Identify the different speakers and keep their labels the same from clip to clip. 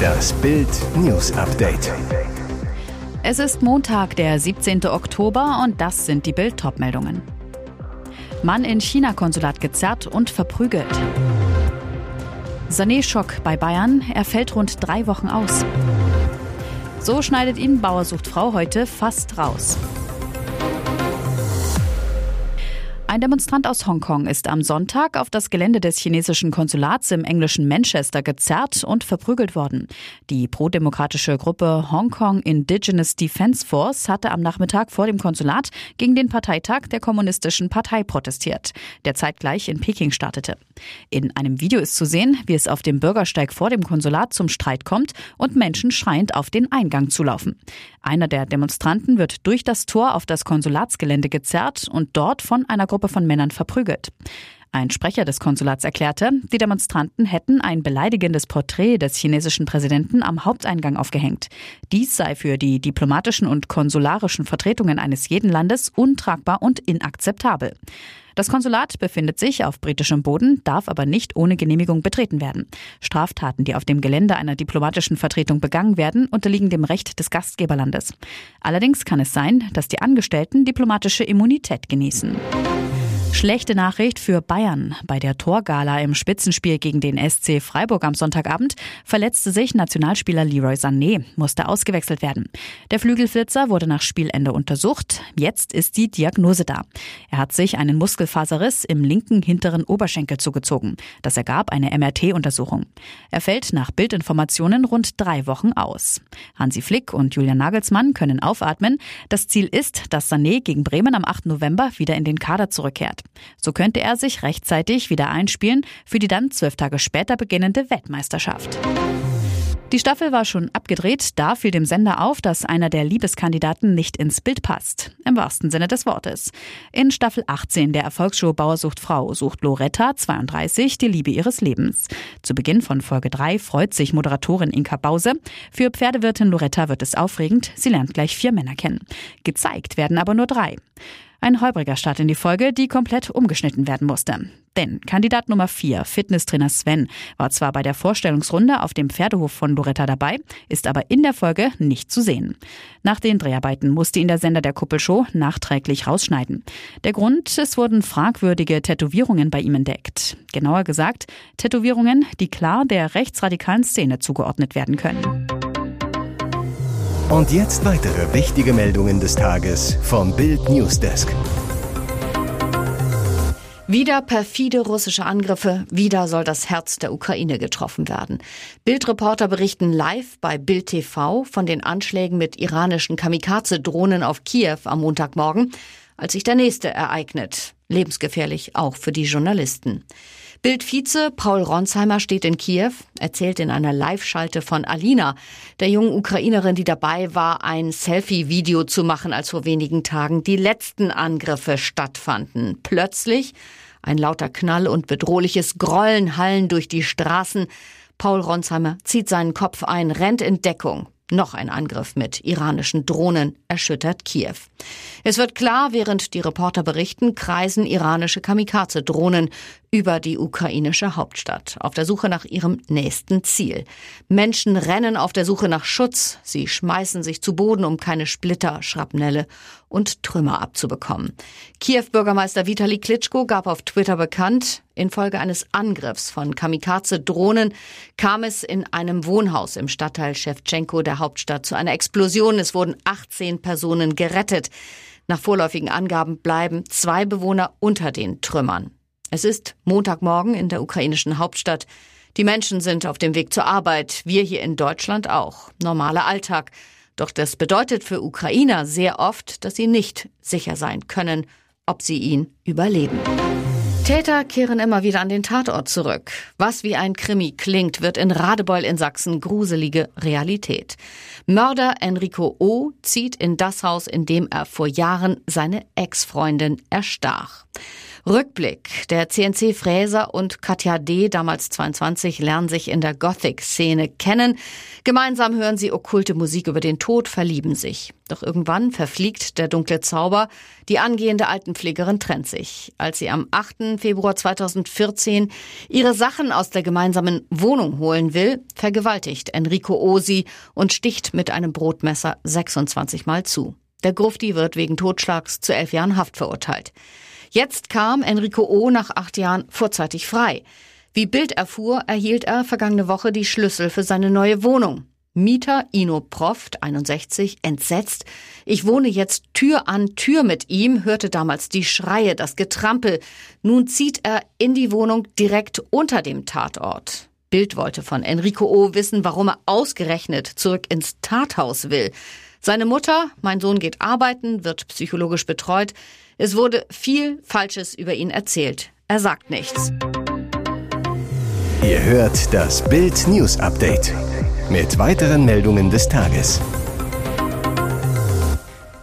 Speaker 1: Das Bild News Update.
Speaker 2: Es ist Montag, der 17. Oktober und das sind die Bild meldungen Mann in China-Konsulat gezerrt und verprügelt. Sané-Schock bei Bayern, er fällt rund drei Wochen aus. So schneidet ihn Bauersucht Frau heute fast raus. Ein Demonstrant aus Hongkong ist am Sonntag auf das Gelände des chinesischen Konsulats im englischen Manchester gezerrt und verprügelt worden. Die prodemokratische Gruppe Hong Kong Indigenous Defense Force hatte am Nachmittag vor dem Konsulat gegen den Parteitag der Kommunistischen Partei protestiert, der zeitgleich in Peking startete. In einem Video ist zu sehen, wie es auf dem Bürgersteig vor dem Konsulat zum Streit kommt und Menschen schreiend auf den Eingang zulaufen. Einer der Demonstranten wird durch das Tor auf das Konsulatsgelände gezerrt und dort von einer Gruppe von Männern verprügelt. Ein Sprecher des Konsulats erklärte, die Demonstranten hätten ein beleidigendes Porträt des chinesischen Präsidenten am Haupteingang aufgehängt. Dies sei für die diplomatischen und konsularischen Vertretungen eines jeden Landes untragbar und inakzeptabel. Das Konsulat befindet sich auf britischem Boden, darf aber nicht ohne Genehmigung betreten werden. Straftaten, die auf dem Gelände einer diplomatischen Vertretung begangen werden, unterliegen dem Recht des Gastgeberlandes. Allerdings kann es sein, dass die Angestellten diplomatische Immunität genießen. Schlechte Nachricht für Bayern. Bei der Torgala im Spitzenspiel gegen den SC Freiburg am Sonntagabend verletzte sich Nationalspieler Leroy Sané, musste ausgewechselt werden. Der Flügelflitzer wurde nach Spielende untersucht. Jetzt ist die Diagnose da. Er hat sich einen Muskelfaserriss im linken hinteren Oberschenkel zugezogen. Das ergab eine MRT-Untersuchung. Er fällt nach Bildinformationen rund drei Wochen aus. Hansi Flick und Julian Nagelsmann können aufatmen. Das Ziel ist, dass Sané gegen Bremen am 8. November wieder in den Kader zurückkehrt. So könnte er sich rechtzeitig wieder einspielen für die dann zwölf Tage später beginnende Weltmeisterschaft. Die Staffel war schon abgedreht, da fiel dem Sender auf, dass einer der Liebeskandidaten nicht ins Bild passt. Im wahrsten Sinne des Wortes. In Staffel 18 der Erfolgsshow Bauer sucht Frau sucht Loretta, 32, die Liebe ihres Lebens. Zu Beginn von Folge 3 freut sich Moderatorin Inka Bause. Für Pferdewirtin Loretta wird es aufregend, sie lernt gleich vier Männer kennen. Gezeigt werden aber nur drei. Ein holpriger Start in die Folge, die komplett umgeschnitten werden musste. Denn Kandidat Nummer 4, Fitnesstrainer Sven, war zwar bei der Vorstellungsrunde auf dem Pferdehof von Loretta dabei, ist aber in der Folge nicht zu sehen. Nach den Dreharbeiten musste ihn der Sender der Kuppelshow nachträglich rausschneiden. Der Grund, es wurden fragwürdige Tätowierungen bei ihm entdeckt. Genauer gesagt, Tätowierungen, die klar der rechtsradikalen Szene zugeordnet werden können.
Speaker 1: Und jetzt weitere wichtige Meldungen des Tages vom Bild Newsdesk.
Speaker 3: Wieder perfide russische Angriffe, wieder soll das Herz der Ukraine getroffen werden. Bildreporter berichten live bei Bild TV von den Anschlägen mit iranischen Kamikaze-Drohnen auf Kiew am Montagmorgen, als sich der nächste ereignet. Lebensgefährlich auch für die Journalisten. Bildvize Paul Ronsheimer steht in Kiew, erzählt in einer Live-Schalte von Alina, der jungen Ukrainerin, die dabei war, ein Selfie-Video zu machen, als vor wenigen Tagen die letzten Angriffe stattfanden. Plötzlich ein lauter Knall und bedrohliches Grollen hallen durch die Straßen. Paul Ronsheimer zieht seinen Kopf ein, rennt in Deckung. Noch ein Angriff mit iranischen Drohnen erschüttert Kiew. Es wird klar, während die Reporter berichten, kreisen iranische Kamikaze-Drohnen über die ukrainische Hauptstadt auf der Suche nach ihrem nächsten Ziel. Menschen rennen auf der Suche nach Schutz. Sie schmeißen sich zu Boden, um keine Splitter, Schrapnelle und Trümmer abzubekommen. Kiew-Bürgermeister Vitali Klitschko gab auf Twitter bekannt, infolge eines Angriffs von Kamikaze-Drohnen kam es in einem Wohnhaus im Stadtteil Shevchenko der Hauptstadt zu einer Explosion. Es wurden 18 Personen gerettet. Nach vorläufigen Angaben bleiben zwei Bewohner unter den Trümmern. Es ist Montagmorgen in der ukrainischen Hauptstadt. Die Menschen sind auf dem Weg zur Arbeit, wir hier in Deutschland auch. Normaler Alltag. Doch das bedeutet für Ukrainer sehr oft, dass sie nicht sicher sein können, ob sie ihn überleben. Täter kehren immer wieder an den Tatort zurück. Was wie ein Krimi klingt, wird in Radebeul in Sachsen gruselige Realität. Mörder Enrico O. zieht in das Haus, in dem er vor Jahren seine Ex-Freundin erstach. Rückblick. Der CNC Fräser und Katja D., damals 22, lernen sich in der Gothic-Szene kennen. Gemeinsam hören sie okkulte Musik über den Tod, verlieben sich. Doch irgendwann verfliegt der dunkle Zauber. Die angehende Altenpflegerin trennt sich. Als sie am 8. Februar 2014 ihre Sachen aus der gemeinsamen Wohnung holen will, vergewaltigt Enrico Osi und sticht mit einem Brotmesser 26 Mal zu. Der Grufti wird wegen Totschlags zu elf Jahren Haft verurteilt. Jetzt kam Enrico O. nach acht Jahren vorzeitig frei. Wie Bild erfuhr, erhielt er vergangene Woche die Schlüssel für seine neue Wohnung. Mieter Ino Proft, 61, entsetzt. Ich wohne jetzt Tür an Tür mit ihm, hörte damals die Schreie, das Getrampel. Nun zieht er in die Wohnung direkt unter dem Tatort. Bild wollte von Enrico O. wissen, warum er ausgerechnet zurück ins Tathaus will. Seine Mutter, mein Sohn geht arbeiten, wird psychologisch betreut. Es wurde viel Falsches über ihn erzählt. Er sagt nichts.
Speaker 1: Ihr hört das Bild News Update mit weiteren Meldungen des Tages.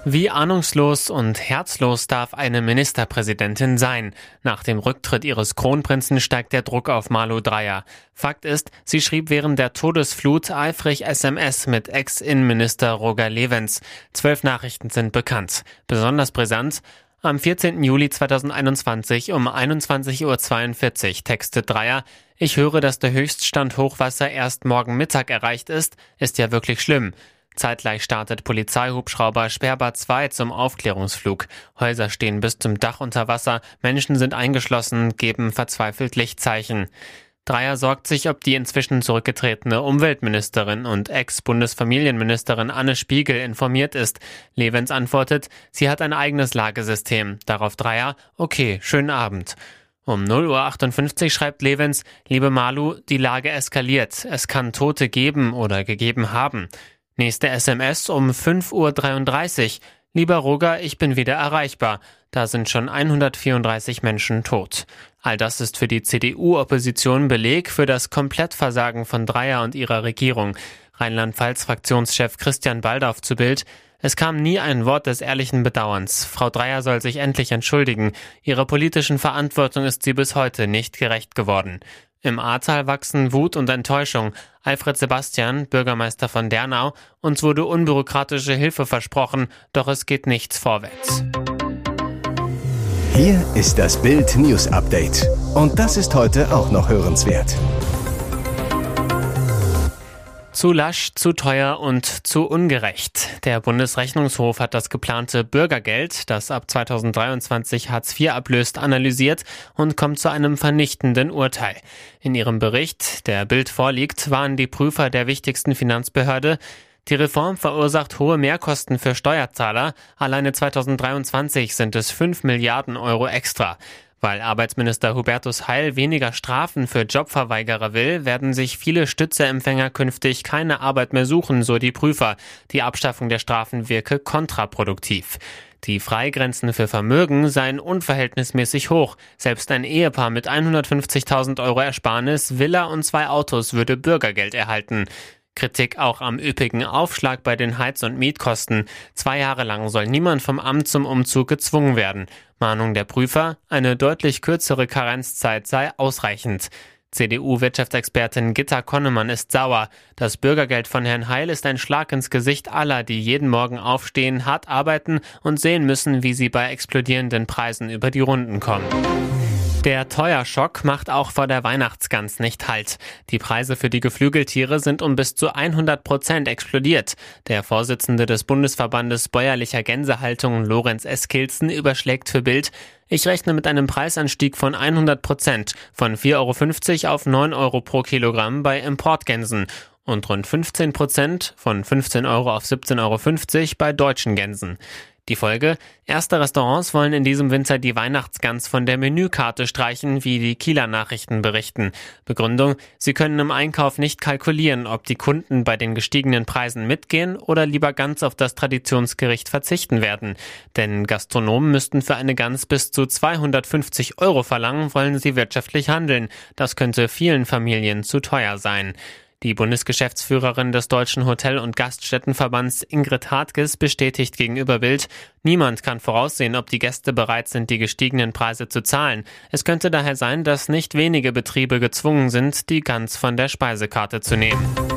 Speaker 4: Wie ahnungslos und herzlos darf eine Ministerpräsidentin sein? Nach dem Rücktritt ihres Kronprinzen steigt der Druck auf Malu Dreyer. Fakt ist, sie schrieb während der Todesflut eifrig SMS mit Ex-Innenminister Roger Levens. Zwölf Nachrichten sind bekannt. Besonders brisant, am 14. Juli 2021 um 21.42 Uhr textet Dreier, ich höre, dass der Höchststand Hochwasser erst morgen Mittag erreicht ist, ist ja wirklich schlimm. Zeitgleich startet Polizeihubschrauber Sperrbad 2 zum Aufklärungsflug. Häuser stehen bis zum Dach unter Wasser, Menschen sind eingeschlossen, geben verzweifelt Lichtzeichen. Dreier sorgt sich, ob die inzwischen zurückgetretene Umweltministerin und Ex-Bundesfamilienministerin Anne Spiegel informiert ist. Levens antwortet, sie hat ein eigenes Lagesystem. Darauf Dreier, okay, schönen Abend. Um 0.58 Uhr schreibt Levens, liebe Malu, die Lage eskaliert. Es kann Tote geben oder gegeben haben. Nächste SMS um 5.33 Uhr. Lieber Roger, ich bin wieder erreichbar. Da sind schon 134 Menschen tot. All das ist für die CDU-Opposition Beleg für das Komplettversagen von Dreier und ihrer Regierung. Rheinland-Pfalz-Fraktionschef Christian Baldauf zu Bild. Es kam nie ein Wort des ehrlichen Bedauerns. Frau Dreier soll sich endlich entschuldigen. Ihrer politischen Verantwortung ist sie bis heute nicht gerecht geworden. Im Ahrtal wachsen Wut und Enttäuschung. Alfred Sebastian, Bürgermeister von Dernau, uns wurde unbürokratische Hilfe versprochen, doch es geht nichts vorwärts.
Speaker 1: Hier ist das Bild News Update. Und das ist heute auch noch hörenswert.
Speaker 4: Zu lasch, zu teuer und zu ungerecht. Der Bundesrechnungshof hat das geplante Bürgergeld, das ab 2023 Hartz IV ablöst, analysiert und kommt zu einem vernichtenden Urteil. In ihrem Bericht, der Bild vorliegt, waren die Prüfer der wichtigsten Finanzbehörde, die Reform verursacht hohe Mehrkosten für Steuerzahler. Alleine 2023 sind es 5 Milliarden Euro extra. Weil Arbeitsminister Hubertus Heil weniger Strafen für Jobverweigerer will, werden sich viele Stützeempfänger künftig keine Arbeit mehr suchen, so die Prüfer. Die Abschaffung der Strafen wirke kontraproduktiv. Die Freigrenzen für Vermögen seien unverhältnismäßig hoch. Selbst ein Ehepaar mit 150.000 Euro Ersparnis, Villa und zwei Autos würde Bürgergeld erhalten. Kritik auch am üppigen Aufschlag bei den Heiz- und Mietkosten. Zwei Jahre lang soll niemand vom Amt zum Umzug gezwungen werden. Mahnung der Prüfer, eine deutlich kürzere Karenzzeit sei ausreichend. CDU-Wirtschaftsexpertin Gitta Konnemann ist sauer. Das Bürgergeld von Herrn Heil ist ein Schlag ins Gesicht aller, die jeden Morgen aufstehen, hart arbeiten und sehen müssen, wie sie bei explodierenden Preisen über die Runden kommen. Der Teuerschock macht auch vor der Weihnachtsgans nicht Halt. Die Preise für die Geflügeltiere sind um bis zu 100 Prozent explodiert. Der Vorsitzende des Bundesverbandes bäuerlicher Gänsehaltung, Lorenz Eskilzen, überschlägt für Bild, ich rechne mit einem Preisanstieg von 100 Prozent, von 4,50 Euro auf 9 Euro pro Kilogramm bei Importgänsen und rund 15 Prozent von 15 Euro auf 17,50 Euro bei deutschen Gänsen. Die Folge? Erste Restaurants wollen in diesem Winter die Weihnachtsgans von der Menükarte streichen, wie die Kieler Nachrichten berichten. Begründung? Sie können im Einkauf nicht kalkulieren, ob die Kunden bei den gestiegenen Preisen mitgehen oder lieber ganz auf das Traditionsgericht verzichten werden. Denn Gastronomen müssten für eine Gans bis zu 250 Euro verlangen, wollen sie wirtschaftlich handeln. Das könnte vielen Familien zu teuer sein. Die Bundesgeschäftsführerin des Deutschen Hotel- und Gaststättenverbands Ingrid Hartges bestätigt gegenüber Bild, niemand kann voraussehen, ob die Gäste bereit sind, die gestiegenen Preise zu zahlen. Es könnte daher sein, dass nicht wenige Betriebe gezwungen sind, die Gans von der Speisekarte zu nehmen.